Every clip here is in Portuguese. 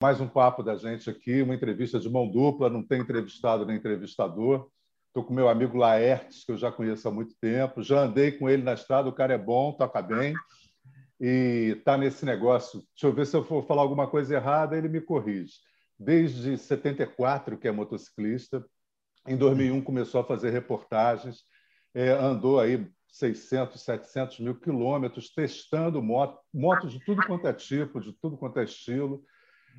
mais um papo da gente aqui, uma entrevista de mão dupla, não tem entrevistado nem entrevistador. Estou com meu amigo Laertes, que eu já conheço há muito tempo, já andei com ele na estrada, o cara é bom, toca bem e está nesse negócio. Deixa eu ver se eu for falar alguma coisa errada, ele me corrige. Desde 74 que é motociclista, em 2001 começou a fazer reportagens, é, andou aí 600, 700 mil quilômetros testando moto, motos de tudo quanto é tipo, de tudo quanto é estilo.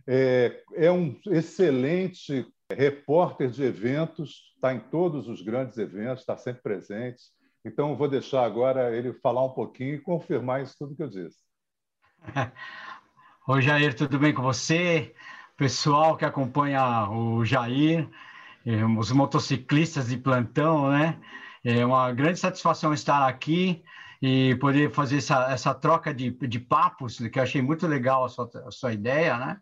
É, é um excelente repórter de eventos, está em todos os grandes eventos, está sempre presente. Então, vou deixar agora ele falar um pouquinho e confirmar isso tudo que eu disse. Oi, Jair, tudo bem com você? Pessoal que acompanha o Jair, eh, os motociclistas de plantão, né? É uma grande satisfação estar aqui e poder fazer essa, essa troca de, de papos, que eu achei muito legal a sua, a sua ideia, né?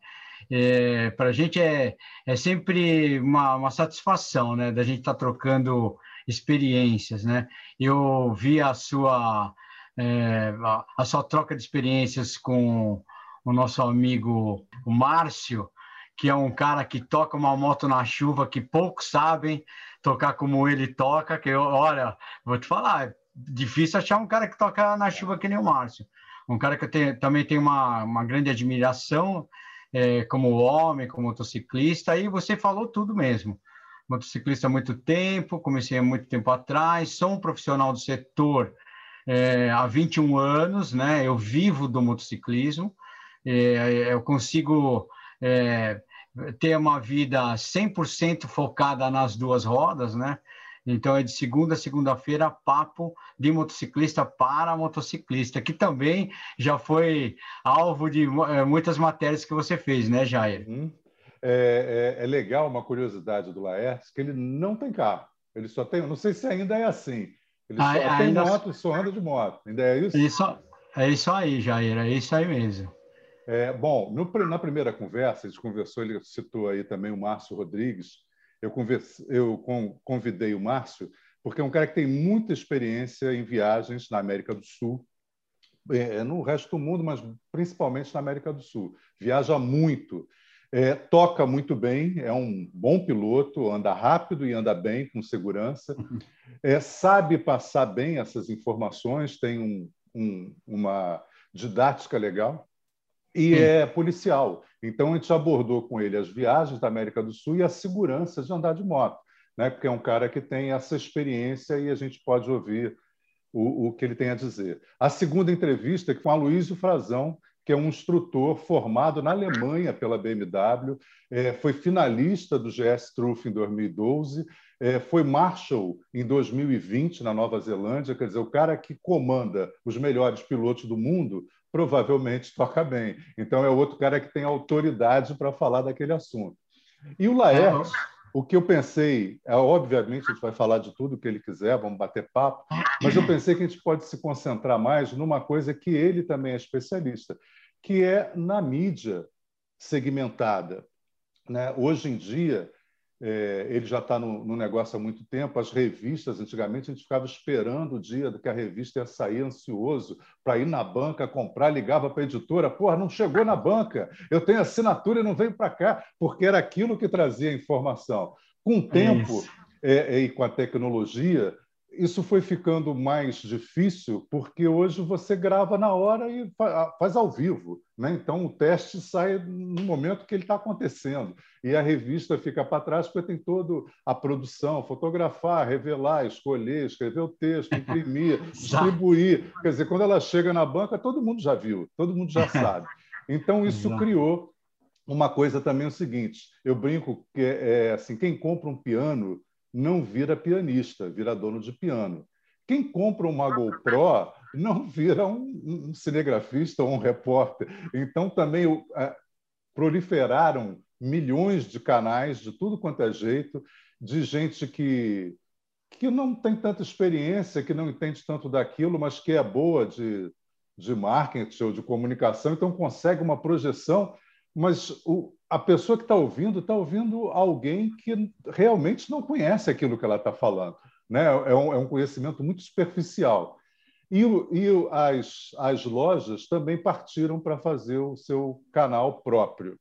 É, Para a gente é, é sempre uma, uma satisfação, né? Da gente estar tá trocando experiências, né? Eu vi a sua é, a, sua troca de experiências com o nosso amigo o Márcio, que é um cara que toca uma moto na chuva que poucos sabem tocar como ele toca, que eu, olha, vou te falar, é difícil achar um cara que toca na chuva que nem o Márcio. Um cara que eu tenho, também tem uma, uma grande admiração é, como homem, como motociclista, e você falou tudo mesmo motociclista há muito tempo, comecei há muito tempo atrás, sou um profissional do setor é, há 21 anos, né? Eu vivo do motociclismo, é, eu consigo é, ter uma vida 100% focada nas duas rodas, né? Então é de segunda a segunda-feira papo de motociclista para motociclista, que também já foi alvo de é, muitas matérias que você fez, né, Jair? Uhum. É, é, é, legal uma curiosidade do Laertes que ele não tem carro. Ele só tem, não sei se ainda é assim. Ele ah, só tem moto, só anda de moto. Ainda é isso? isso é isso aí, Jair, é isso aí mesmo. É, bom, no, na primeira conversa, a gente conversou, ele citou aí também o Márcio Rodrigues. Eu, converse, eu convidei o Márcio porque é um cara que tem muita experiência em viagens na América do Sul, é, no resto do mundo, mas principalmente na América do Sul. Viaja muito. É, toca muito bem, é um bom piloto, anda rápido e anda bem, com segurança. É, sabe passar bem essas informações, tem um, um, uma didática legal e é policial. Então, a gente abordou com ele as viagens da América do Sul e a segurança de andar de moto, né? porque é um cara que tem essa experiência e a gente pode ouvir o, o que ele tem a dizer. A segunda entrevista é com a Luísio Frazão, que é um instrutor formado na Alemanha pela BMW, é, foi finalista do GS Truth em 2012, é, foi Marshall em 2020 na Nova Zelândia, quer dizer, o cara que comanda os melhores pilotos do mundo provavelmente toca bem. Então é outro cara que tem autoridade para falar daquele assunto. E o Laerte, o que eu pensei, é, obviamente a gente vai falar de tudo que ele quiser, vamos bater papo, mas eu pensei que a gente pode se concentrar mais numa coisa que ele também é especialista, que é na mídia segmentada. Né? Hoje em dia, é, ele já está no, no, negócio há muito tempo. As revistas, antigamente, a gente ficava esperando o dia que a revista ia sair ansioso para ir na banca comprar, ligava para a editora: porra, não chegou na banca, eu tenho assinatura e não veio para cá, porque era aquilo que trazia a informação. Com o tempo é, é, e com a tecnologia, isso foi ficando mais difícil porque hoje você grava na hora e faz ao vivo. Né? Então, o teste sai no momento que ele está acontecendo. E a revista fica para trás porque tem toda a produção, fotografar, revelar, escolher, escrever o texto, imprimir, distribuir. Quer dizer, quando ela chega na banca, todo mundo já viu, todo mundo já sabe. Então, isso criou uma coisa também o seguinte, eu brinco que é assim, quem compra um piano não vira pianista, vira dono de piano. Quem compra uma GoPro não vira um, um cinegrafista ou um repórter. Então, também é, proliferaram milhões de canais de tudo quanto é jeito, de gente que, que não tem tanta experiência, que não entende tanto daquilo, mas que é boa de, de marketing ou de comunicação, então consegue uma projeção, mas o, a pessoa que está ouvindo está ouvindo alguém que realmente não conhece aquilo que ela está falando. Né? É, um, é um conhecimento muito superficial. E, e as, as lojas também partiram para fazer o seu canal próprio.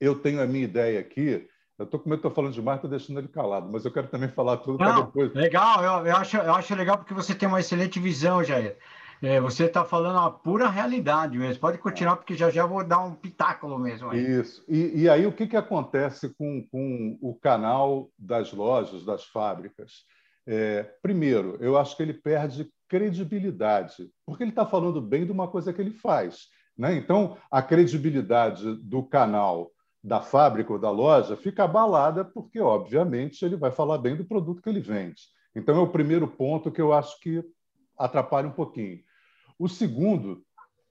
eu tenho a minha ideia aqui. Eu estou com medo, estou falando demais, estou deixando ele calado, mas eu quero também falar tudo para depois. Legal, eu, eu, acho, eu acho legal porque você tem uma excelente visão, Jair. É, você está falando a pura realidade mesmo. Pode continuar, porque já já vou dar um pitáculo mesmo. Aí. Isso. E, e aí, o que, que acontece com, com o canal das lojas, das fábricas? É, primeiro, eu acho que ele perde credibilidade, porque ele está falando bem de uma coisa que ele faz. Né? Então, a credibilidade do canal da fábrica ou da loja fica abalada, porque, obviamente, ele vai falar bem do produto que ele vende. Então, é o primeiro ponto que eu acho que atrapalha um pouquinho. O segundo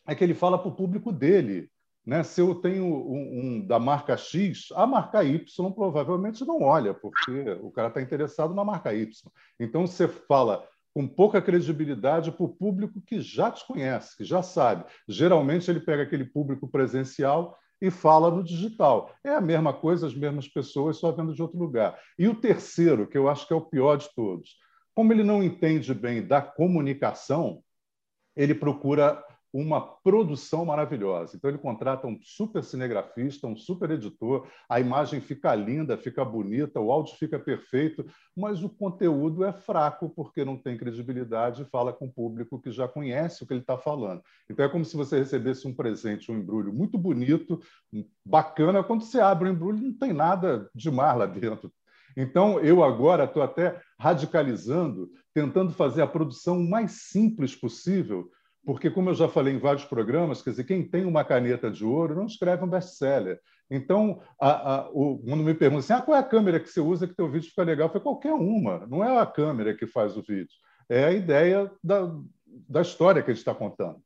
é que ele fala para o público dele. Né? Se eu tenho um, um, da marca X, a marca Y provavelmente não olha, porque o cara está interessado na marca Y. Então, você fala com pouca credibilidade para o público que já te conhece, que já sabe. Geralmente, ele pega aquele público presencial e fala no digital. É a mesma coisa, as mesmas pessoas, só vendo de outro lugar. E o terceiro, que eu acho que é o pior de todos, como ele não entende bem da comunicação, ele procura uma produção maravilhosa. Então, ele contrata um super cinegrafista, um super editor, a imagem fica linda, fica bonita, o áudio fica perfeito, mas o conteúdo é fraco porque não tem credibilidade e fala com o público que já conhece o que ele está falando. Então, é como se você recebesse um presente, um embrulho muito bonito, bacana. Quando você abre o embrulho, não tem nada de mar lá dentro. Então, eu agora estou até radicalizando, tentando fazer a produção mais simples possível porque, como eu já falei em vários programas, quer dizer, quem tem uma caneta de ouro não escreve um best-seller. Então, a, a, o, quando me perguntam assim, ah, qual é a câmera que você usa que teu vídeo fica legal? Foi qualquer uma. Não é a câmera que faz o vídeo. É a ideia da, da história que a gente está contando.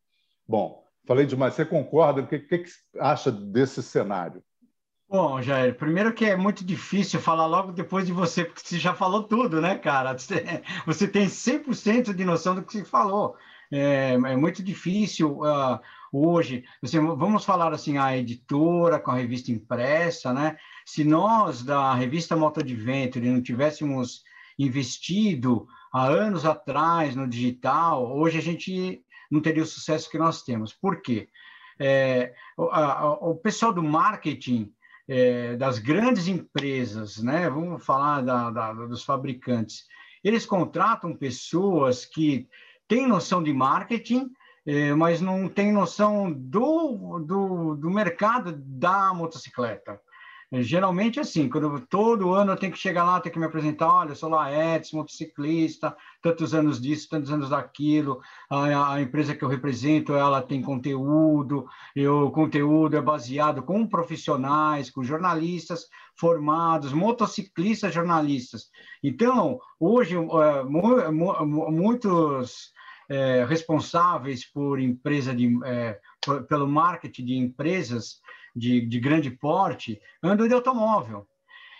Bom, falei demais. Você concorda? O que, que, que acha desse cenário? Bom, Jair, primeiro que é muito difícil falar logo depois de você, porque você já falou tudo, né, cara? Você, tem 100% de noção do que você falou é, é muito difícil uh, hoje. Vamos falar assim, a editora com a revista impressa, né? Se nós da revista Moto Adventure não tivéssemos investido há anos atrás no digital, hoje a gente não teria o sucesso que nós temos. Por quê? É, o, a, o pessoal do marketing é, das grandes empresas, né? Vamos falar da, da, dos fabricantes. Eles contratam pessoas que tem noção de marketing, eh, mas não tem noção do, do, do mercado da motocicleta. Geralmente, assim, quando todo ano eu tenho que chegar lá, tenho que me apresentar, olha, eu sou Laetes, motociclista, tantos anos disso, tantos anos daquilo, a, a, empresa que eu represento, ela tem conteúdo, o conteúdo é baseado com profissionais, com jornalistas formados, motociclistas jornalistas. Então, hoje, uh, mu, mu, muitos é, responsáveis por empresa de, é, pelo marketing de empresas de, de grande porte andam de automóvel.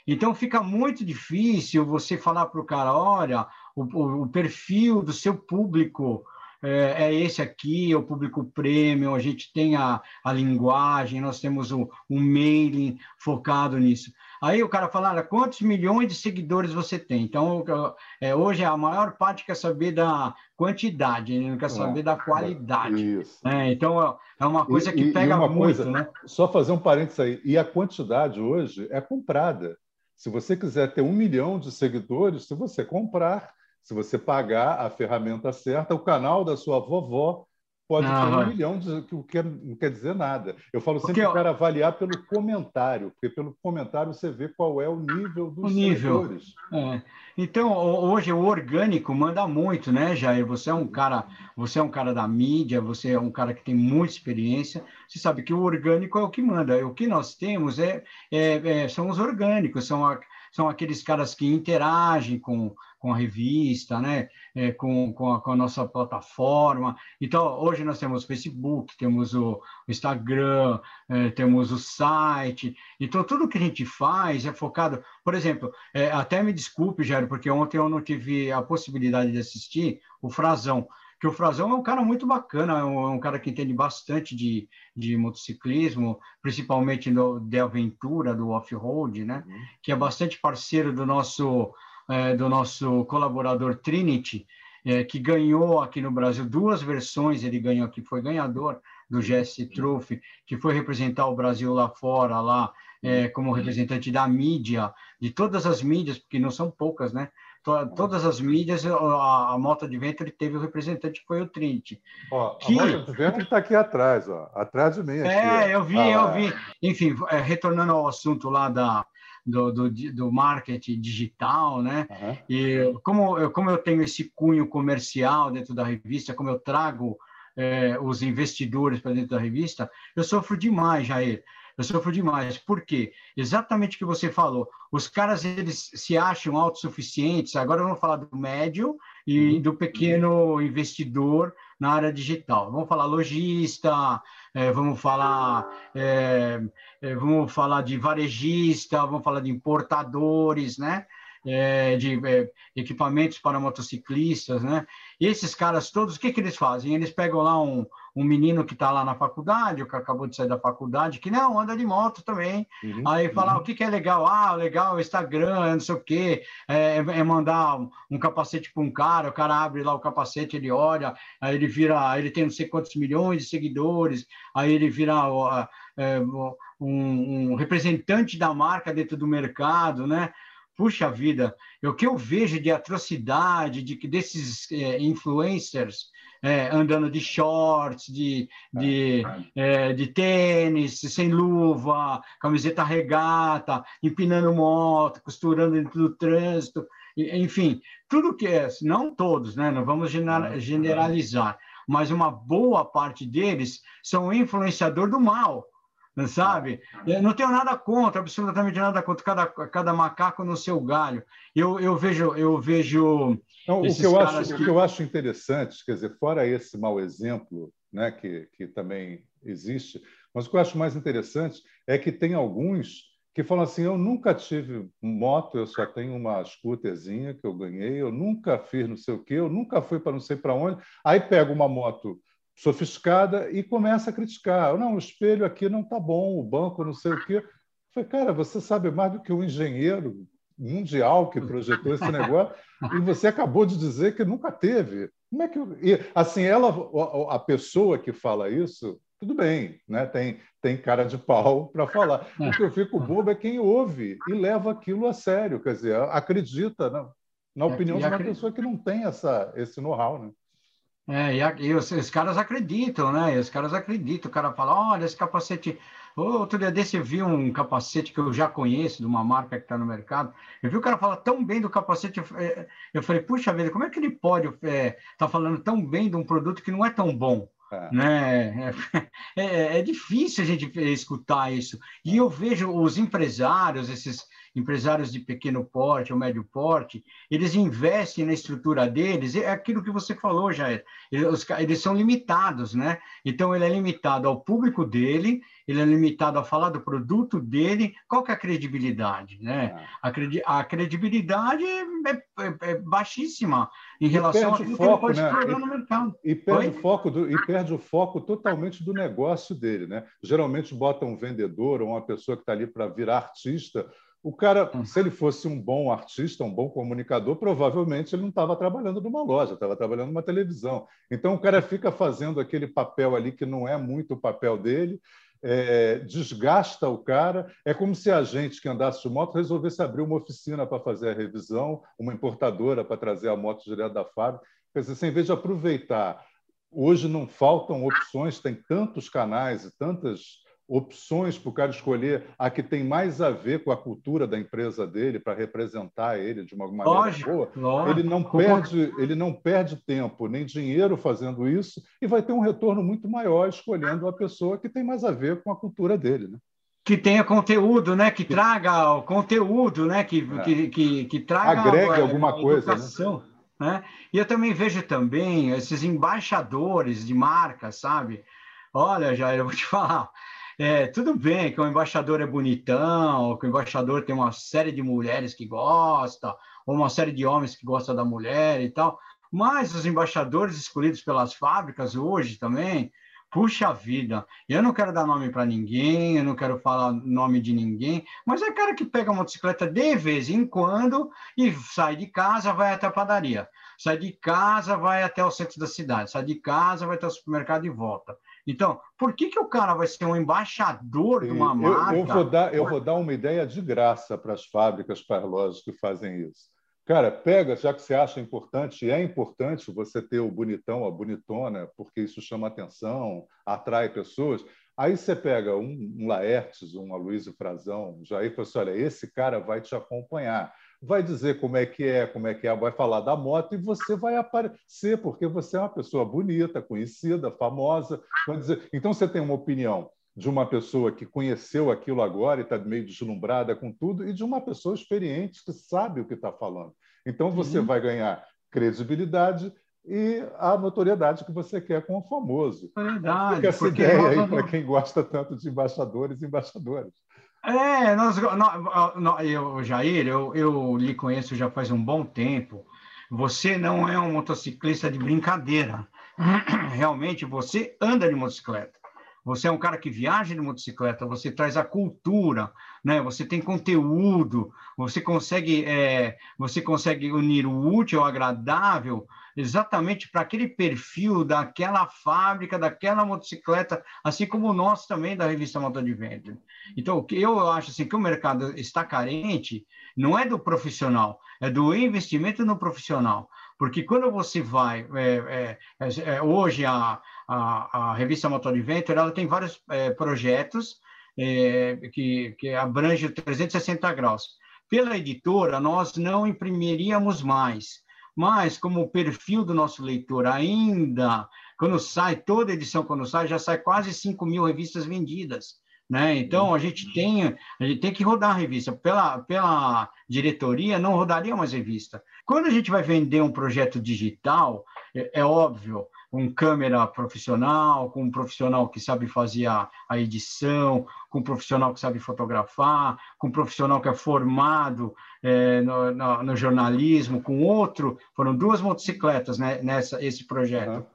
Então fica muito difícil você falar para o cara, olha, o, o, perfil do seu público é, é, esse aqui, é o público premium, a gente tem a, a linguagem, nós temos o, um mailing focado nisso. Aí o cara fala, quantos milhões de seguidores você tem? Então, é, hoje a maior parte quer saber da quantidade, não quer saber é, da qualidade. É, então, é uma coisa que e, pega e muito, coisa, né? Só fazer um parênteses aí. E a quantidade hoje é comprada. Se você quiser ter um milhão de seguidores, se você comprar, se você pagar a ferramenta certa, o canal da sua vovó pode ter um milhão de que quer, não quer dizer nada. Eu falo sempre para o avaliar pelo comentário, porque pelo comentário você vê qual é o nível dos o nível. É. Então, hoje o orgânico manda muito, né, Jair? Você é um cara, você é um cara da mídia, você é um cara que tem muita experiência. Você sabe que o orgânico é o que manda. O que nós temos é, é, é são os orgânicos, são a, são aqueles caras que interagem com, com a revista, né? É, com, com a, com, a, nossa plataforma. Então, hoje nós temos o Facebook, temos o Instagram, é, temos o site. Então, tudo que a gente faz é focado. Por exemplo, é, até me desculpe, Jair, porque ontem eu não tive a possibilidade de assistir o Frazão que o Frazão é um cara muito bacana, é um, é um cara que entende bastante de, de motociclismo, principalmente no, de aventura, do off-road, né? Uhum. Que é bastante parceiro do nosso, é, do nosso colaborador Trinity, é, que ganhou aqui no Brasil duas versões, ele ganhou aqui, foi ganhador do GS Trophy, que foi representar o Brasil lá fora, lá é, como representante da mídia, de todas as mídias, porque não são poucas, né? todas as mídias, a, a Moto Adventure teve o representante que foi o Trinity. Ó, que... A Moto Adventure está aqui atrás, ó, atrás de mim. Aqui, é, eu vi, ah, eu vi. Enfim, é, retornando ao assunto lá da, do, do, do marketing digital, né? Uhum. E como eu, como eu tenho esse cunho comercial dentro da revista, como eu trago é, os investidores para dentro da revista, eu sofro demais, Jair. Eu sofro demais. Por quê? Exatamente o que você falou. Os caras, eles se acham autossuficientes. Agora vamos falar do médio e uhum. do pequeno investidor na área digital. Vamos falar lojista, é, vamos falar é, é, vamos falar de varejista, vamos falar de importadores, né? É, de é, equipamentos para motociclistas, né? E esses caras todos, o que, que eles fazem? Eles pegam lá um, um menino que está lá na faculdade, o que acabou de sair da faculdade, que não, anda de moto também. Uhum, aí fala, uhum. o que, que é legal? Ah, legal, Instagram, não sei o quê. É, é mandar um, um capacete para um cara, o cara abre lá o capacete, ele olha, aí ele vira, ele tem não sei quantos milhões de seguidores, aí ele vira é, um, um representante da marca dentro do mercado, né? Puxa vida, o que eu vejo de atrocidade de que desses é, influencers é, andando de shorts, de, de, é, de tênis, sem luva, camiseta regata, empinando moto, costurando dentro do trânsito, enfim, tudo que é, não todos, né? não vamos generalizar, mas uma boa parte deles são influenciador do mal sabe? Eu não tenho nada contra, absolutamente nada contra cada, cada macaco no seu galho. Eu, eu vejo, eu vejo. O, que eu acho, que... o que eu acho interessante, quer dizer, fora esse mau exemplo, né, que, que também existe, mas o que eu acho mais interessante é que tem alguns que falam assim: eu nunca tive moto, eu só tenho uma scooterzinha que eu ganhei, eu nunca fiz não sei o quê, eu nunca fui para não sei para onde. Aí pega uma moto sofisticada e começa a criticar. Não, o espelho aqui não está bom, o banco não sei o quê. Eu falei, cara, você sabe mais do que um engenheiro mundial que projetou esse negócio e você acabou de dizer que nunca teve. Como é que e, assim ela a pessoa que fala isso tudo bem, né? Tem tem cara de pau para falar. O que eu fico bobo é quem ouve e leva aquilo a sério, quer dizer, acredita na, na é, opinião de uma pessoa que não tem essa esse know-how, né? É, e, a, e os, os, caras acreditam, né? E os caras acreditam. O cara fala: olha, esse capacete. Outro dia desse eu vi um capacete que eu já conheço, de uma marca que está no mercado. Eu vi o cara falar tão bem do capacete. Eu, eu falei: puxa vida, como é que ele pode estar é, tá falando tão bem de um produto que não é tão bom? É. Né? É, é, é, difícil a gente escutar isso. E eu vejo os empresários, esses empresários de pequeno porte ou médio porte, eles investem na estrutura deles, é aquilo que você falou, Jair, eles, eles são limitados, né? Então, ele é limitado ao público dele, ele é limitado a falar do produto dele, qual que é a credibilidade, né? É. A, credi a credibilidade é, é, é, baixíssima em e relação a foco, né? no mercado. E, perde o foco do, e perde o foco totalmente do negócio dele, né? Geralmente bota um vendedor ou uma pessoa que está ali para virar artista o cara, hum. se ele fosse um bom artista, um bom comunicador, provavelmente ele não estava trabalhando numa loja, estava trabalhando numa televisão. Então o cara fica fazendo aquele papel ali que não é muito o papel dele, é, desgasta o cara. É como se a gente que andasse de moto resolvesse abrir uma oficina para fazer a revisão, uma importadora para trazer a moto direto da fábrica. Quer dizer, em vez de aproveitar, hoje não faltam opções, tem tantos canais e tantas opções para o cara escolher a que tem mais a ver com a cultura da empresa dele para representar ele de uma maneira lógico, boa, lógico. ele não perde ele não perde tempo nem dinheiro fazendo isso e vai ter um retorno muito maior escolhendo a pessoa que tem mais a ver com a cultura dele, né? Que tenha conteúdo, né? Que traga o conteúdo, né? Que, é. que, que, que, traga agregue a, alguma a coisa, né? né? E eu também vejo também esses embaixadores de marcas, sabe? Olha, já eu vou te falar, é, tudo bem que o embaixador é bonitão, que o embaixador tem uma série de mulheres que gosta, ou uma série de homens que gostam da mulher e tal, mas os embaixadores escolhidos pelas fábricas hoje também, puxa vida, eu não quero dar nome para ninguém, eu não quero falar nome de ninguém, mas é cara que pega a motocicleta de vez em quando e sai de casa, vai até a padaria, sai de casa, vai até o centro da cidade, sai de casa, vai até o supermercado e volta Então, por que, que o cara vai ser um embaixador de uma marca? Eu, eu, vou dar, eu vou dar uma ideia de graça para as fábricas, para as lojas que fazem isso. Cara, pega, já que você acha importante, e é importante você ter o bonitão, a bonitona, porque isso chama atenção, atrai pessoas. Aí você pega um, um Laertes, um Aloysio Frazão, já aí fala assim, olha, esse cara vai te acompanhar vai dizer como é que é, como é que é, vai falar da moto e você vai aparecer, porque você é uma pessoa bonita, conhecida, famosa. Dizer... Então, você tem uma opinião de uma pessoa que conheceu aquilo agora e está meio deslumbrada com tudo, e de uma pessoa experiente que sabe o que está falando. Então, você uhum. vai ganhar credibilidade e a notoriedade que você quer com o famoso. Verdade. Fica essa ideia aí para quem gosta tanto de embaixadores e embaixadoras. É, nós, eu, Jair, eu, eu lhe conheço já faz um bom tempo. Você não é um motociclista de brincadeira. Realmente, você anda de motocicleta. Você é um cara que viaja de motocicleta, você traz a cultura, né? Você tem conteúdo, você consegue, é, você consegue unir o útil ao agradável exatamente para aquele perfil daquela fábrica, daquela motocicleta, assim como nós também da revista Moto Adventure. Então, eu acho assim que o mercado está carente, não é do profissional, é do investimento no profissional. Porque quando você vai, é, é, é, hoje a, a, a revista Moto Adventure, ela tem vários é, projetos é, que, que abrangem 360 graus. Pela editora, nós não imprimiríamos mais, mas como o perfil do nosso leitor ainda, quando sai, toda edição quando sai, já sai quase 5 mil revistas vendidas. Né? Então, a gente, tem, a gente tem que rodar a revista. Pela, pela diretoria, não rodaria mais revista. Quando a gente vai vender um projeto digital, é, é óbvio, um câmera profissional, com um profissional que sabe fazer a, a, edição, com um profissional que sabe fotografar, com um profissional que é formado é, no, no, no, jornalismo, com outro, foram duas motocicletas né, nessa esse projeto. Uhum.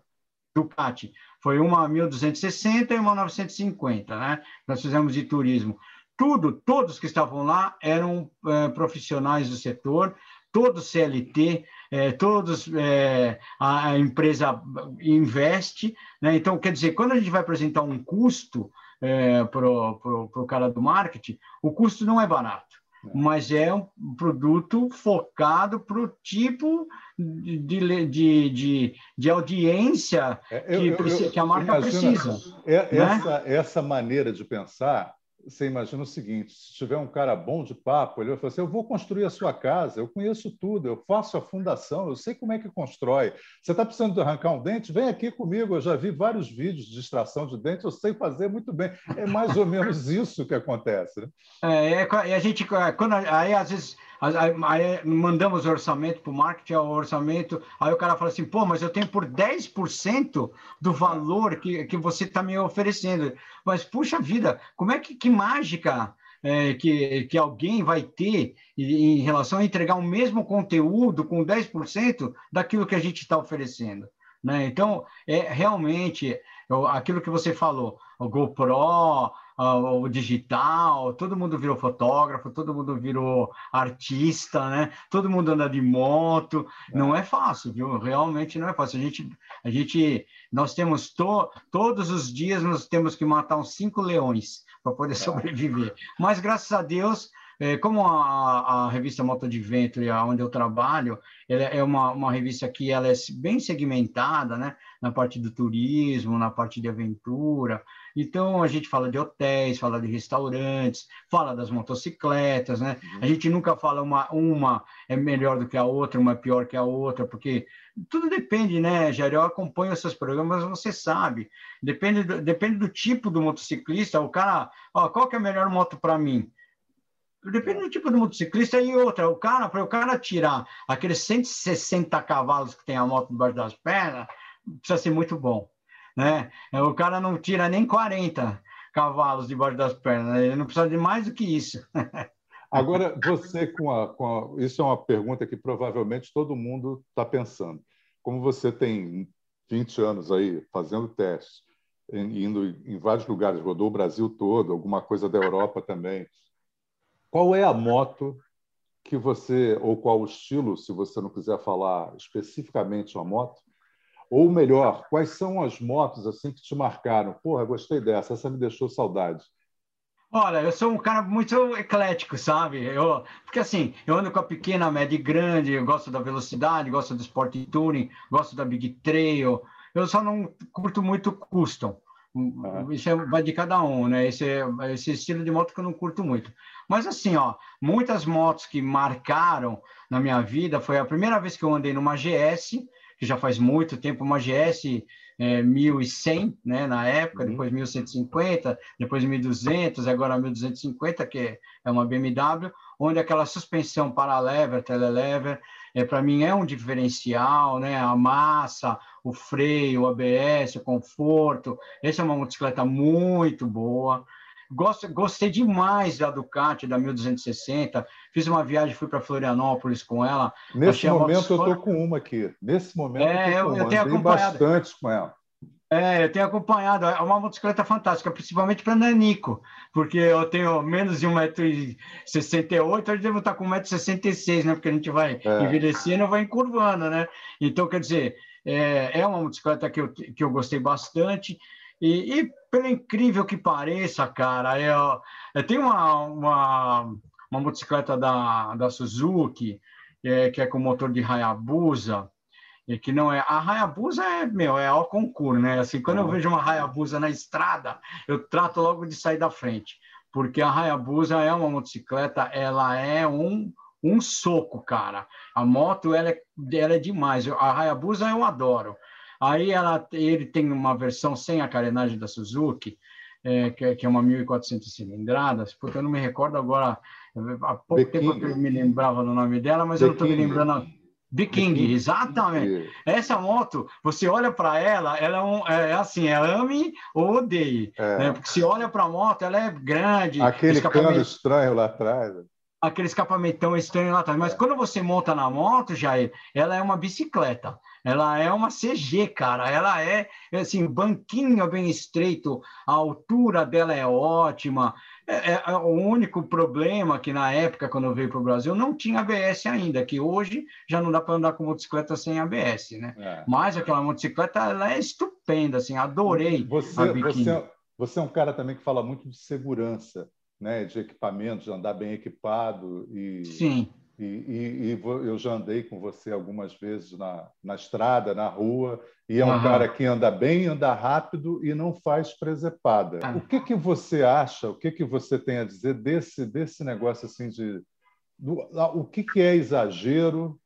Ducati. Foi uma 1260 e uma 950, né? Nós fizemos de turismo. Tudo, todos que estavam lá eram é, profissionais do setor, todos CLT, é, todos é, a, a, empresa investe, né? Então, quer dizer, quando a gente vai apresentar um custo é, para o cara do marketing, o custo não é barato, é. mas é um produto focado para o tipo de, de, de, de audiência é, que, eu, eu, que, a marca precisa. É, né? essa maneira de pensar você imagina o seguinte: se tiver um cara bom de papo, ele vai falar assim: eu vou construir a sua casa, eu conheço tudo, eu faço a fundação, eu sei como é que constrói. Você está precisando de arrancar um dente? Vem aqui comigo, eu já vi vários vídeos de extração de dente, eu sei fazer muito bem. É mais ou menos isso que acontece. Né? É, é, a gente, quando, aí às vezes Aí mandamos orçamento para o marketing, o orçamento, aí o cara fala assim, pô, mas eu tenho por 10% do valor que, que você está me oferecendo. Mas, puxa vida, como é que, que mágica é, que, que alguém vai ter em relação a entregar o mesmo conteúdo com 10% daquilo que a gente está oferecendo? Né? Então, é realmente aquilo que você falou, o GoPro, o digital, todo mundo virou fotógrafo, todo mundo virou artista, né? Todo mundo anda de moto. É. Não é fácil, viu? Realmente não é fácil. A gente, a gente nós temos to, todos os dias nós temos que matar uns cinco leões para poder é. sobreviver. Mas graças a Deus é, como a, a, revista Moto Adventure, onde eu trabalho, ela é uma, uma revista que ela é bem segmentada, né? Na parte do turismo, na parte de aventura. Então, a gente fala de hotéis, fala de restaurantes, fala das motocicletas, né? Uhum. A gente nunca fala uma, uma é melhor do que a outra, uma é pior que a outra, porque tudo depende, né, Jair? Eu acompanho esses programas, você sabe. Depende do, depende do tipo do motociclista. O cara, ó, qual que é a melhor moto para mim? Depende do tipo de motociclista e outra. O cara, para o cara tirar aqueles 160 cavalos que tem a moto debaixo das pernas, precisa ser muito bom. Né? O cara não tira nem 40 cavalos debaixo das pernas, ele não precisa de mais do que isso. Agora, você com a, com a, Isso é uma pergunta que provavelmente todo mundo está pensando. Como você tem 20 anos aí fazendo testes, indo em vários lugares, rodou o Brasil todo, alguma coisa da Europa também qual é a moto que você, ou qual o estilo, se você não quiser falar especificamente uma moto, Ou melhor, quais são as motos assim que te marcaram? Porra, gostei dessa, essa me deixou saudade. Olha, eu sou um cara muito eclético, sabe? Eu, porque assim, eu ando com a pequena, média e grande, eu gosto da velocidade, gosto do Sport Touring, gosto da Big Trail. Eu só não curto muito custom. Uhum. Isso é, vai de cada um, né? Esse, esse estilo de moto que eu não curto muito. Mas assim, ó, muitas motos que marcaram na minha vida foi a primeira vez que eu andei numa GS, que já faz muito tempo, uma GS é, 1100, né, na época, uhum. depois 1150, depois 1200, agora 1250, que é uma BMW, onde aquela suspensão para lever, telelever, é, para mim é um diferencial, né, a massa, o freio, o ABS, o conforto, essa é uma motocicleta muito boa, Gosto, gostei demais da Ducati, da 1260. Fiz uma viagem, fui para Florianópolis com ela. Nesse momento eu estou com uma aqui. Nesse momento é, eu, eu tenho acompanhado bastante com ela. É, eu tenho acompanhado. É uma motocicleta fantástica, principalmente para Nanico, porque eu tenho menos de 1,68m, eu devo estar com 1,66m, né? Porque a gente vai é. envelhecendo e vai encurvando, né? Então, quer dizer, é, é uma motocicleta que eu, que eu gostei bastante. E, e pelo incrível que pareça, cara, eu, eu tenho uma, uma, uma motocicleta da, da Suzuki, é, que é com motor de Hayabusa, e que não é. A Hayabusa é, meu, é ao concurso, né? Assim, quando eu vejo uma Hayabusa na estrada, eu trato logo de sair da frente, porque a Hayabusa é uma motocicleta, ela é um, um soco, cara. A moto, ela é, ela é demais. A Hayabusa eu adoro. Aí ela, ele tem uma versão sem a carenagem da Suzuki, é, que, é, que, é uma 1.400 cilindradas, porque eu não me recordo agora, há pouco The tempo King. que eu me lembrava do nome dela, mas The eu não estou me lembrando. The King, King. exatamente. Essa moto, você olha para ela, ela é, um, é, é assim, é ame ou odeie. É. Né? Porque se olha para a moto, ela é grande. Aquele cano estranho lá atrás aquele escapamentão estranho lá atrás. Mas é. quando você monta na moto, Jair, ela é uma bicicleta. Ela é uma CG, cara. Ela é, assim, banquinho bem estreito, a altura dela é ótima. É, é, é o único problema que na época, quando veio para o Brasil, não tinha ABS ainda, que hoje já não dá para andar com motocicleta sem ABS, né? É. Mas aquela motocicleta, ela é estupenda, assim, adorei você, a Você, é, você é um cara também que fala muito de segurança né, de equipamentos, de andar bem equipado. E, Sim. E, e, e, eu já andei com você algumas vezes na, na estrada, na rua, e é um uhum. cara que anda bem, anda rápido e não faz presepada. Ah. O que, que você acha, o que, que você tem a dizer desse, desse negócio assim de. Do, o que, que é exagero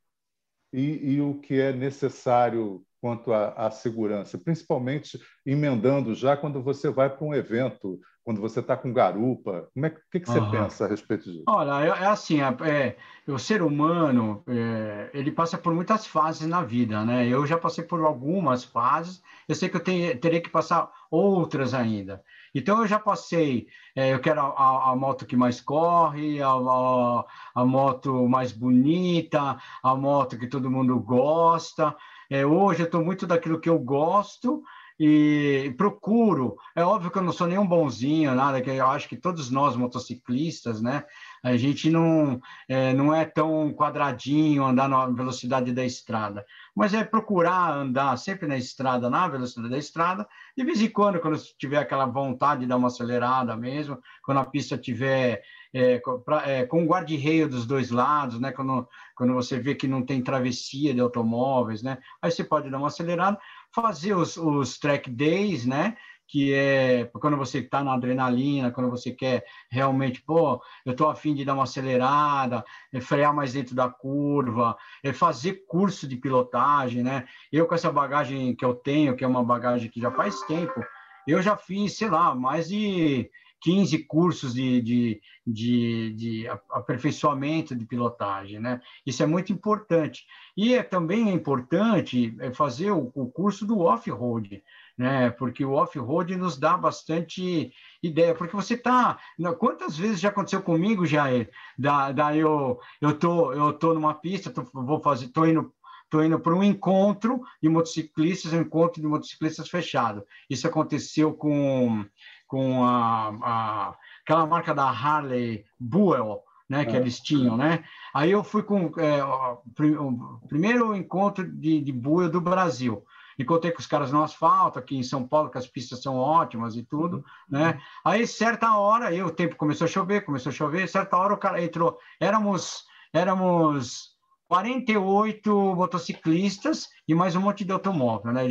e, e o que é necessário quanto à, à, segurança, principalmente emendando já quando você vai para um evento, quando você está com garupa. Como é que, que você uhum. pensa a respeito disso? Olha, é, é assim, é, é, o ser humano é, ele passa por muitas fases na vida, né? Eu já passei por algumas fases. Eu sei que eu tenho, terei que passar outras ainda. Então eu já passei, é, eu quero a, a, moto que mais corre, a, a, a moto mais bonita, a moto que todo mundo gosta. É, hoje eu estou muito daquilo que eu gosto e procuro. É óbvio que eu não sou nenhum bonzinho, nada, que eu acho que todos nós motociclistas, né? A gente não é, não é tão quadradinho andar na velocidade da estrada, mas é procurar andar sempre na estrada, na velocidade da estrada, de vez em quando, quando tiver aquela vontade de dar uma acelerada mesmo, quando a pista tiver é, pra, é, com guarda-reio dos dois lados, né? Quando, quando você vê que não tem travessia de automóveis, né? Aí você pode dar uma acelerada, fazer os, os track days, né? que é quando você está na adrenalina, quando você quer realmente, pô, eu estou afim de dar uma acelerada, é frear mais dentro da curva, é fazer curso de pilotagem, né? Eu com essa bagagem que eu tenho, que é uma bagagem que já faz tempo, eu já fiz, sei lá, mais de 15 cursos de, de, de, de, aperfeiçoamento de pilotagem, né? Isso é muito importante. E é, também é importante é, fazer o, o curso do off-road, né? Porque o off-road nos dá bastante ideia, porque você está... Quantas vezes já aconteceu comigo, Jair? Da, da eu, eu, tô, eu tô numa pista, tô, vou fazer, tô indo estou indo para um encontro de motociclistas, um encontro de motociclistas fechado. Isso aconteceu com com a, a, aquela marca da Harley Buell, né, que é. eles tinham, né? Aí eu fui com é, o primeiro encontro de, de Buell do Brasil. encontrei com os caras no asfalto, aqui em São Paulo, que as pistas são ótimas e tudo, uhum. né? Aí, certa hora, aí o tempo começou a chover, começou a chover, certa hora o cara entrou, éramos, éramos 48 motociclistas e mais um monte de automóvel, né?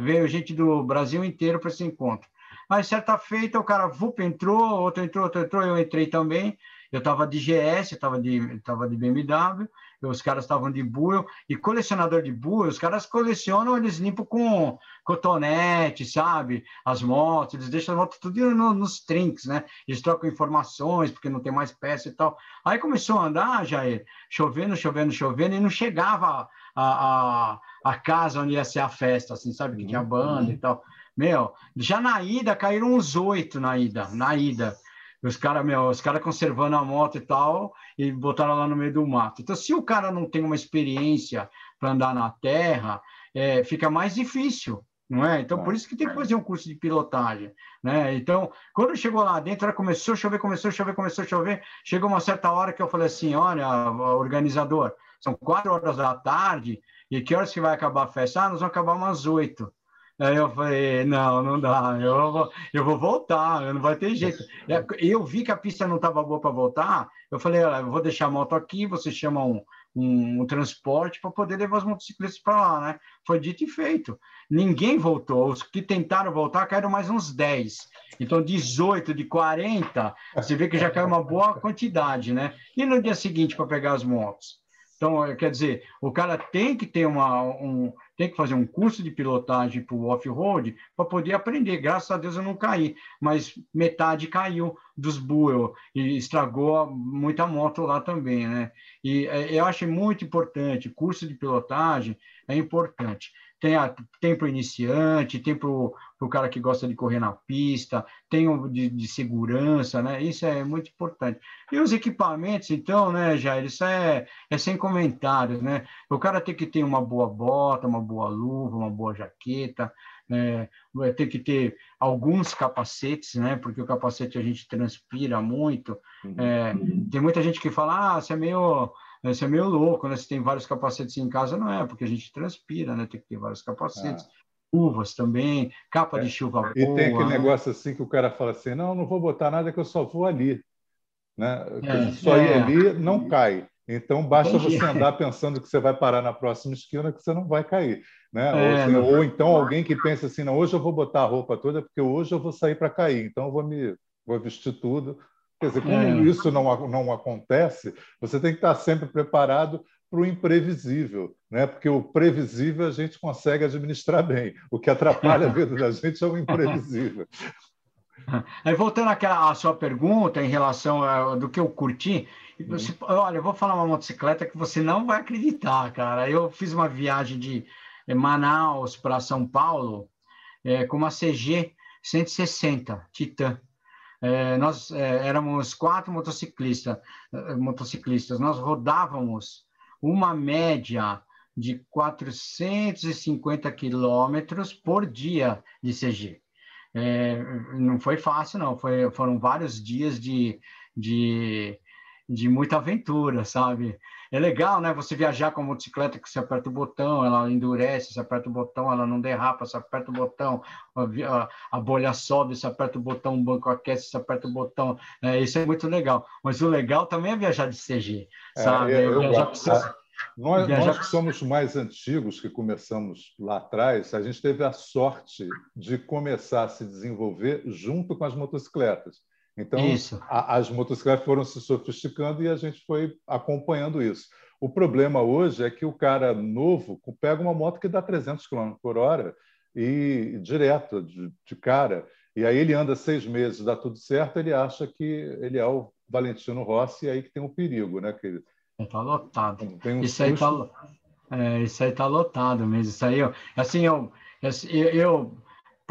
Veio gente do Brasil inteiro para esse encontro. Aí, certa feita, o cara vup, entrou, outro entrou, outro entrou, eu entrei também. Eu estava de GS, estava de, tava de BMW, os caras estavam de buio, e colecionador de buio, os caras colecionam, eles limpam com cotonete, sabe? As motos, eles deixam as motos tudo no, nos trinks, né? Eles trocam informações, porque não tem mais peça e tal. Aí começou a andar, Jair, chovendo, chovendo, chovendo, e não chegava a, a, a casa onde ia ser a festa, assim, sabe? Que tinha banda e tal. Meu, já na ida caíram uns oito na ida, na ida os caras, meu, os caras conservando a moto e tal, e botaram lá no meio do mato. Então, se o cara não tem uma experiência para andar na terra, é, fica mais difícil, não é? Então, por isso que tem que fazer um curso de pilotagem, né? Então, quando chegou lá dentro, ela começou a chover, começou a chover, começou a chover. Chegou uma certa hora que eu falei assim, olha, organizador, são quatro horas da tarde, e que horas que vai acabar a festa? Ah, nós vamos acabar umas oito. Aí eu falei, não, não dá, eu vou, eu vou voltar, não vai ter jeito. É, eu vi que a pista não estava boa para voltar, eu falei, olha, eu vou deixar a moto aqui, você chama um, um, um transporte para poder levar os motociclistas para lá, né? Foi dito e feito. Ninguém voltou, os que tentaram voltar caíram mais uns 10. Então, 18 de 40, você vê que já caiu uma boa quantidade, né? E no dia seguinte para pegar as motos? Então, quer dizer, o cara tem que ter uma, um, tem que fazer um curso de pilotagem para o off-road para poder aprender. Graças a Deus eu não caí, mas metade caiu dos bull e estragou muita moto lá também, né? E é, eu acho muito importante, curso de pilotagem é importante tem, a, tem para o iniciante, tem para o cara que gosta de correr na pista, tem de, de, segurança, né? Isso é muito importante. E os equipamentos, então, né, Jair, isso é, é sem comentários, né? O cara tem que ter uma boa bota, uma boa luva, uma boa jaqueta, né? Vai ter que ter alguns capacetes, né? Porque o capacete a gente transpira muito. Uhum. É, tem muita gente que fala, ah, você é meio isso é meio louco, né? Se tem vários capacetes em casa, não é, porque a gente transpira, né? Tem que ter vários capacetes. Ah. Uvas também, capa é. de chuva boa. E tem aquele negócio assim que o cara fala assim, não, não vou botar nada que eu só vou ali. Né? É, só ir é. ali não cai. Então, basta você andar pensando que você vai parar na próxima esquina, que você não vai cair. Né? É, ou, ou, então alguém que pensa assim, não, hoje eu vou botar a roupa toda, porque hoje eu vou sair para cair, então eu vou me vou vestir tudo Quer dizer, como é. isso não, não acontece, você tem que estar sempre preparado para o imprevisível, né? porque o previsível a gente consegue administrar bem. O que atrapalha a vida da gente é o imprevisível. Aí, voltando àquela à sua pergunta em relação ao do que eu curti, você, uhum. olha, eu vou falar uma motocicleta que você não vai acreditar, cara. Eu fiz uma viagem de Manaus para São Paulo é, com uma CG 160 Titan. É, nós é, éramos quatro motociclistas, é, motociclistas, nós rodávamos uma média de 450 quilômetros por dia de CG. É, não foi fácil, não, foi, foram vários dias de, de, de muita aventura, sabe? É legal, né? Você viajar com a motocicleta que você aperta o botão, ela endurece, você aperta o botão, ela não derrapa, você aperta o botão, a, a bolha sobe, você aperta o botão, o banco aquece, você aperta o botão. É, isso é muito legal. Mas o legal também é viajar de CG, é, sabe? É, eu, viajar com nós, nós que somos mais antigos, que começamos lá atrás, a gente teve a sorte de começar a se desenvolver junto com as motocicletas. Então, a, as motocicletas foram se sofisticando e a gente foi acompanhando isso. O problema hoje é que o cara novo pega uma moto que dá 300 km por hora e direto, de, de cara. E aí ele anda seis meses, dá tudo certo, ele acha que ele é o Valentino Rossi, e aí que tem um perigo, né? Que está lotado. Um isso, aí tá, é, isso aí está lotado mesmo. Isso aí, assim, eu, eu, eu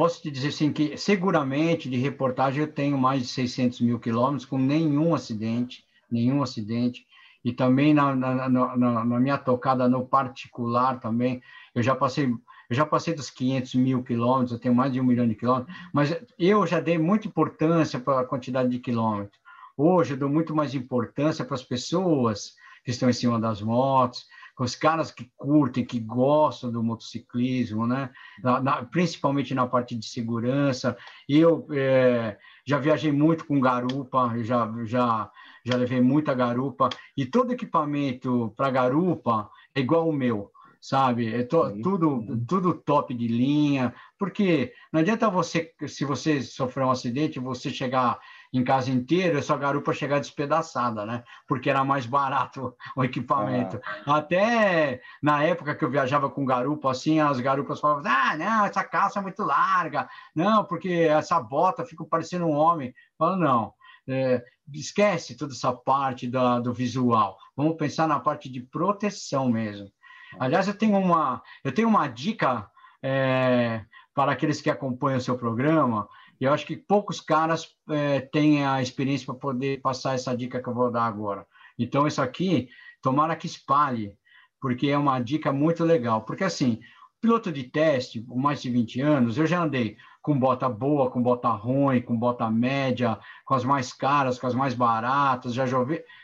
posso te dizer assim que seguramente de reportagem eu tenho mais de 600 mil quilômetros com nenhum acidente, nenhum acidente. E também na, na, na, na, minha tocada no particular também, eu já passei eu já passei dos 500 mil quilômetros, eu tenho mais de um milhão de quilômetros, mas eu já dei muita importância para a quantidade de quilômetros. Hoje eu dou muito mais importância para as pessoas que estão em cima das motos, os caras que curtem, que gostam do motociclismo, né? Na, na, principalmente na parte de segurança. Eu é, já viajei muito com garupa, já, já, já levei muita garupa, e todo equipamento para garupa é igual o meu sabe? É to, tudo, tudo top de linha, porque não adianta você, se você sofrer um acidente, você chegar em casa inteira, essa garupa chegar despedaçada, né? Porque era mais barato o equipamento. Ah. Até na época que eu viajava com garupa, assim, as garupas falavam: ah, não, essa calça é muito larga, não, porque essa bota fica parecendo um homem. Falo, não. É, esquece toda essa parte da, do visual. Vamos pensar na parte de proteção mesmo. Aliás, eu tenho uma, eu tenho uma dica é, para aqueles que acompanham o seu programa, e eu acho que poucos caras é, têm a experiência para poder passar essa dica que eu vou dar agora. Então, isso aqui, tomara que espalhe, porque é uma dica muito legal. Porque, assim, piloto de teste, com mais de 20 anos, eu já andei com bota boa, com bota ruim, com bota média, com as mais caras, com as mais baratas, já,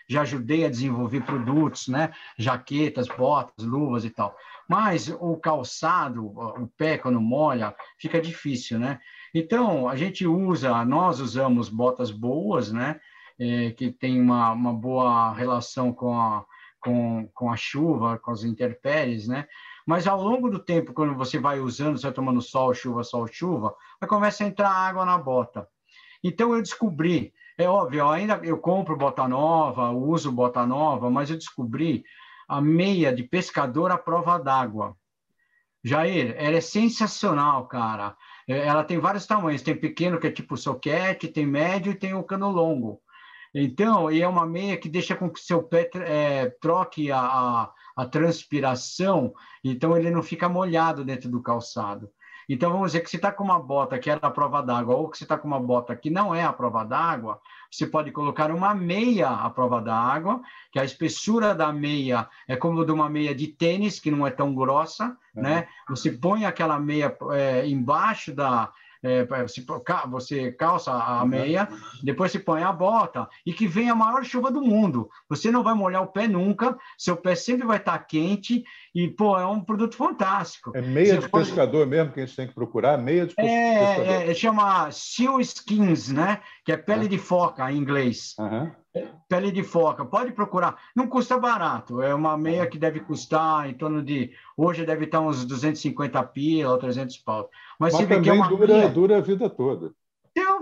já ajudei a desenvolver produtos, né? Jaquetas, botas, luvas e tal. Mas o calçado, o pé quando molha, fica difícil, né? Então, a gente usa, nós usamos botas boas, né? É, que tem uma, uma boa relação com a, com, com a chuva, com as intempéries, né? Mas ao longo do tempo, quando você vai usando, você vai tomando sol, chuva, sol, chuva, vai começa a entrar água na bota. Então eu descobri, é óbvio, eu ainda eu compro bota nova, uso bota nova, mas eu descobri a meia de pescador à prova d'água. Jair, ela é sensacional, cara. É, ela tem vários tamanhos. Tem pequeno, que é tipo soquete, tem médio e tem o cano longo. Então, e é uma meia que deixa com que seu pé é, troque a, a, a transpiração, então ele não fica molhado dentro do calçado. Então, vamos dizer que se está com uma bota que é a prova d'água, ou que você está com uma bota que não é a prova d'água, você pode colocar uma meia à prova d'água, que a espessura da meia é como de uma meia de tênis, que não é tão grossa, uhum. né? Você põe aquela meia é, embaixo da, é, você calça a uhum. meia, depois se põe a bota e que vem a maior chuva do mundo. Você não vai molhar o pé nunca, seu pé sempre vai estar quente e, pô, é um produto fantástico. É meia você de pode... pescador mesmo que a gente tem que procurar? Meia de é, pescador? É, é, chama Seal Skins, né? Que é pele é. de foca em inglês. Uhum. Pele de foca, pode procurar. Não custa barato, é uma meia que deve custar em torno de. Hoje deve estar uns 250 pila ou 300 pau. Mas, Mas vê que é uma dura, meia... dura a vida toda.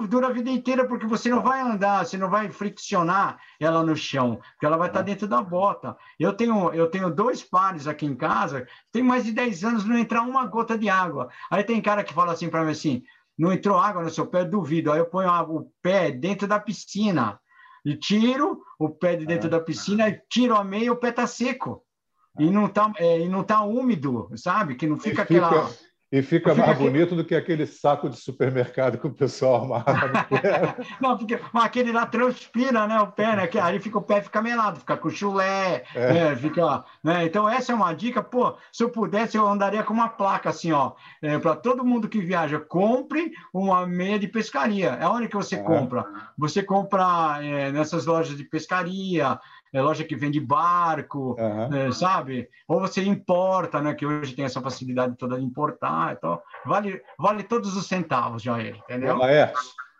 Dura a vida inteira, porque você não vai andar, você não vai friccionar ela no chão, porque ela vai estar dentro da bota. Eu tenho, eu tenho dois pares aqui em casa, tem mais de 10 anos, não entrar uma gota de água. Aí tem cara que fala assim para mim assim: não entrou água no seu pé, duvido. Aí eu ponho o pé dentro da piscina e tiro o pé de dentro ah, da piscina, e tiro a meia, o pé está seco. Ah. E não está é, e não tá úmido, sabe? Que não fica, fica aquela. E fica mais aquele... bonito do que aquele saco de supermercado que o pessoal amarra no pé. não, porque aquele lá transpira, né? O pé, né? Que aí fica o pé fica melado, fica com chulé, é. né? Fica, né? Então essa é uma dica, pô, se eu pudesse eu andaria com uma placa assim, ó, é, para todo mundo que viaja, compre uma meia de pescaria. É onde que você é. compra? Você compra é, nessas lojas de pescaria, é loja que vende barco, uhum. é, sabe? Ou você importa, né? Que hoje tem essa facilidade toda de importar. Então, vale, vale todos os centavos, Jair, entendeu? É,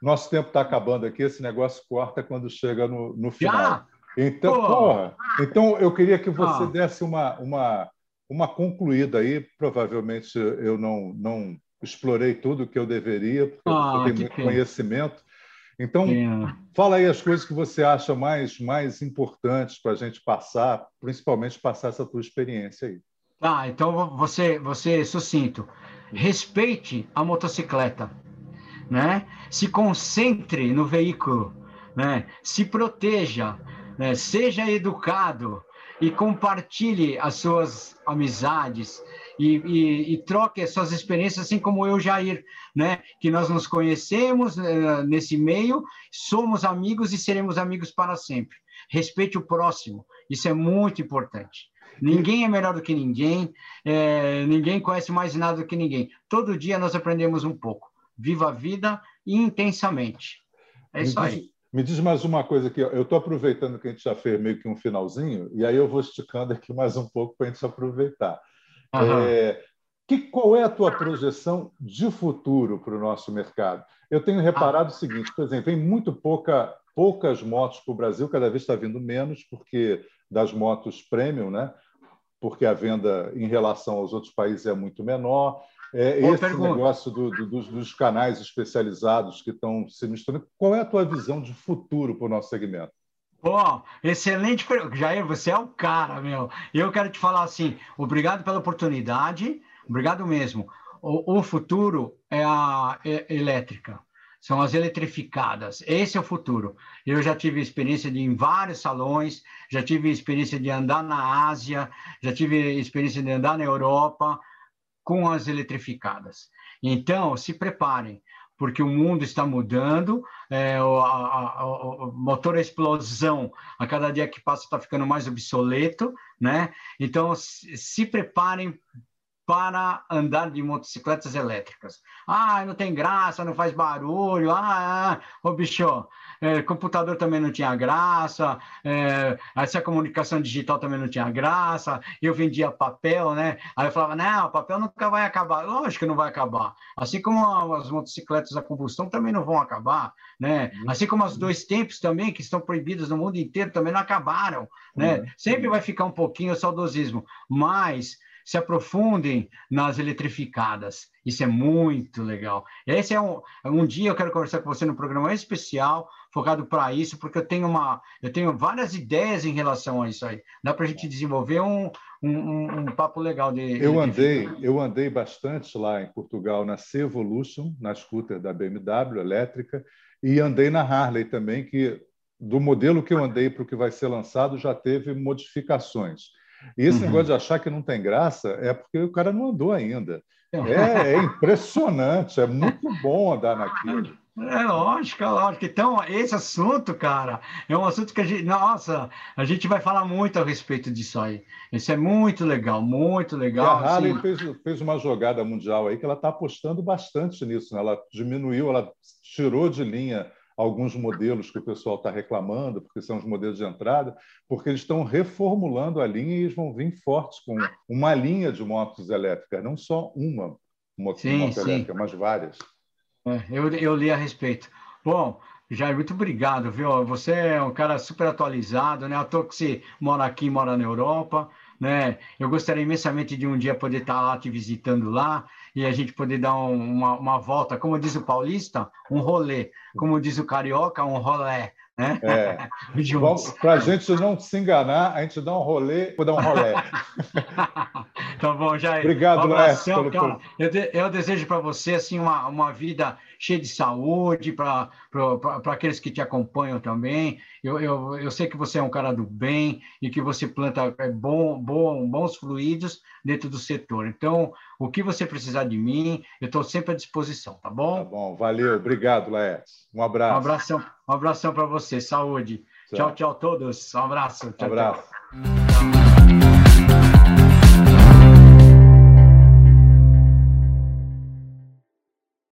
nosso tempo está acabando aqui, esse negócio corta quando chega no, no final. Já? Então, porra, então, eu queria que você ah. desse uma, uma, uma concluída aí. Provavelmente eu não, não explorei tudo que eu deveria, porque ah, eu tenho muito conhecimento. Então, é. fala aí as coisas que você acha mais, mais importantes para a gente passar, principalmente passar essa tua experiência aí. Tá, então você, você sucinto. Respeite a motocicleta, né? Se concentre no veículo, né? Se proteja, né? seja educado e compartilhe as suas amizades, e, e, e troque as suas experiências, assim como eu, Jair, né? Que nós nos conhecemos uh, nesse meio, somos amigos e seremos amigos para sempre. Respeite o próximo, isso é muito importante. Ninguém é melhor do que ninguém, é, ninguém conhece mais nada do que ninguém. Todo dia nós aprendemos um pouco. Viva a vida intensamente. É isso aí. Me diz mais uma coisa aqui. Eu estou aproveitando que a gente já fez meio que um finalzinho, e aí eu vou esticando aqui mais um pouco para a gente aproveitar. Uhum. É, que, qual é a tua projeção de futuro para o nosso mercado? Eu tenho reparado ah. o seguinte, por exemplo, tem muito pouca, poucas motos para o Brasil, cada vez está vindo menos, porque das motos premium, né? porque a venda em relação aos outros países é muito menor. É, esse pergunta. negócio do, do, dos, dos, canais especializados que estão se misturando, qual é a tua visão de futuro para o nosso segmento? Bom, excelente pergunta. Jair, você é o cara, meu. Eu quero te falar assim, obrigado pela oportunidade, obrigado mesmo. O, o futuro é a é elétrica são as eletrificadas. Esse é o futuro. Eu já tive experiência de ir em vários salões, já tive experiência de andar na Ásia, já tive experiência de andar na Europa com as eletrificadas. Então, se preparem, porque o mundo está mudando, é, o, a, o, motor a explosão, a cada dia que passa está ficando mais obsoleto, né? Então, se, se preparem para andar de motocicletas elétricas. Ah, não tem graça, não faz barulho. Ah, ah. bicho, é, computador também não tinha graça, é, essa comunicação digital também não tinha graça. Eu vendia papel, né? Aí eu falava, não, o papel nunca vai acabar. Lógico que não vai acabar. Assim como as motocicletas a combustão também não vão acabar, né? Uhum. Assim como as dois tempos também, que estão proibidas no mundo inteiro, também não acabaram, né? Uhum. Sempre vai ficar um pouquinho o saudosismo, mas se aprofundem nas eletrificadas. Isso é muito legal. Esse é um, um dia eu quero conversar com você no programa especial focado para isso, porque eu tenho uma, eu tenho várias ideias em relação a isso aí. Dá para a gente desenvolver um, um, um, papo legal de. Eu andei, eu andei bastante lá em Portugal na C-Evolution, na scooter da BMW elétrica, e andei na Harley também, que do modelo que eu andei para o que vai ser lançado já teve modificações. E esse uhum. negócio de achar que não tem graça é porque o cara não andou ainda. É, é impressionante, é muito bom andar naquilo. É lógico, é lógico. Então, esse assunto, cara, é um assunto que a gente, nossa, a gente vai falar muito a respeito disso aí. Isso é muito legal, muito legal. E a Harley assim... fez, fez uma jogada mundial aí que ela está apostando bastante nisso. Né? Ela diminuiu, ela tirou de linha alguns modelos que o pessoal está reclamando, porque são os modelos de entrada, porque eles estão reformulando a linha e eles vão vir fortes com uma linha de motos elétricas, não só uma moto, sim, moto sim. elétrica, mas várias. É, eu, eu li a respeito. Bom, Jair, muito obrigado, viu? Você é um cara super atualizado, né? À toa que você mora aqui, mora na Europa, né? Eu gostaria imensamente de um dia poder estar lá te visitando lá e a gente poder dar um, uma, uma volta, como diz o paulista, um rolê, como diz o carioca, um rolé. Né? É. Para a gente não se enganar, a gente dá um rolê, vou dar um rolé. tá bom, Jair. Obrigado, um abração, Léo. Eu, de, eu desejo para você assim uma, uma vida cheia de saúde para aqueles que te acompanham também. Eu, eu, eu sei que você é um cara do bem e que você planta é, bom, bom, bons fluidos dentro do setor. Então, o que você precisar de mim, eu estou sempre à disposição, tá bom? Tá bom, valeu. Obrigado, Laércio. Um abraço. Um abração, um abração para você. Saúde. Tchau, tchau, tchau todos. Um abraço. Tchau, um abraço. Tchau.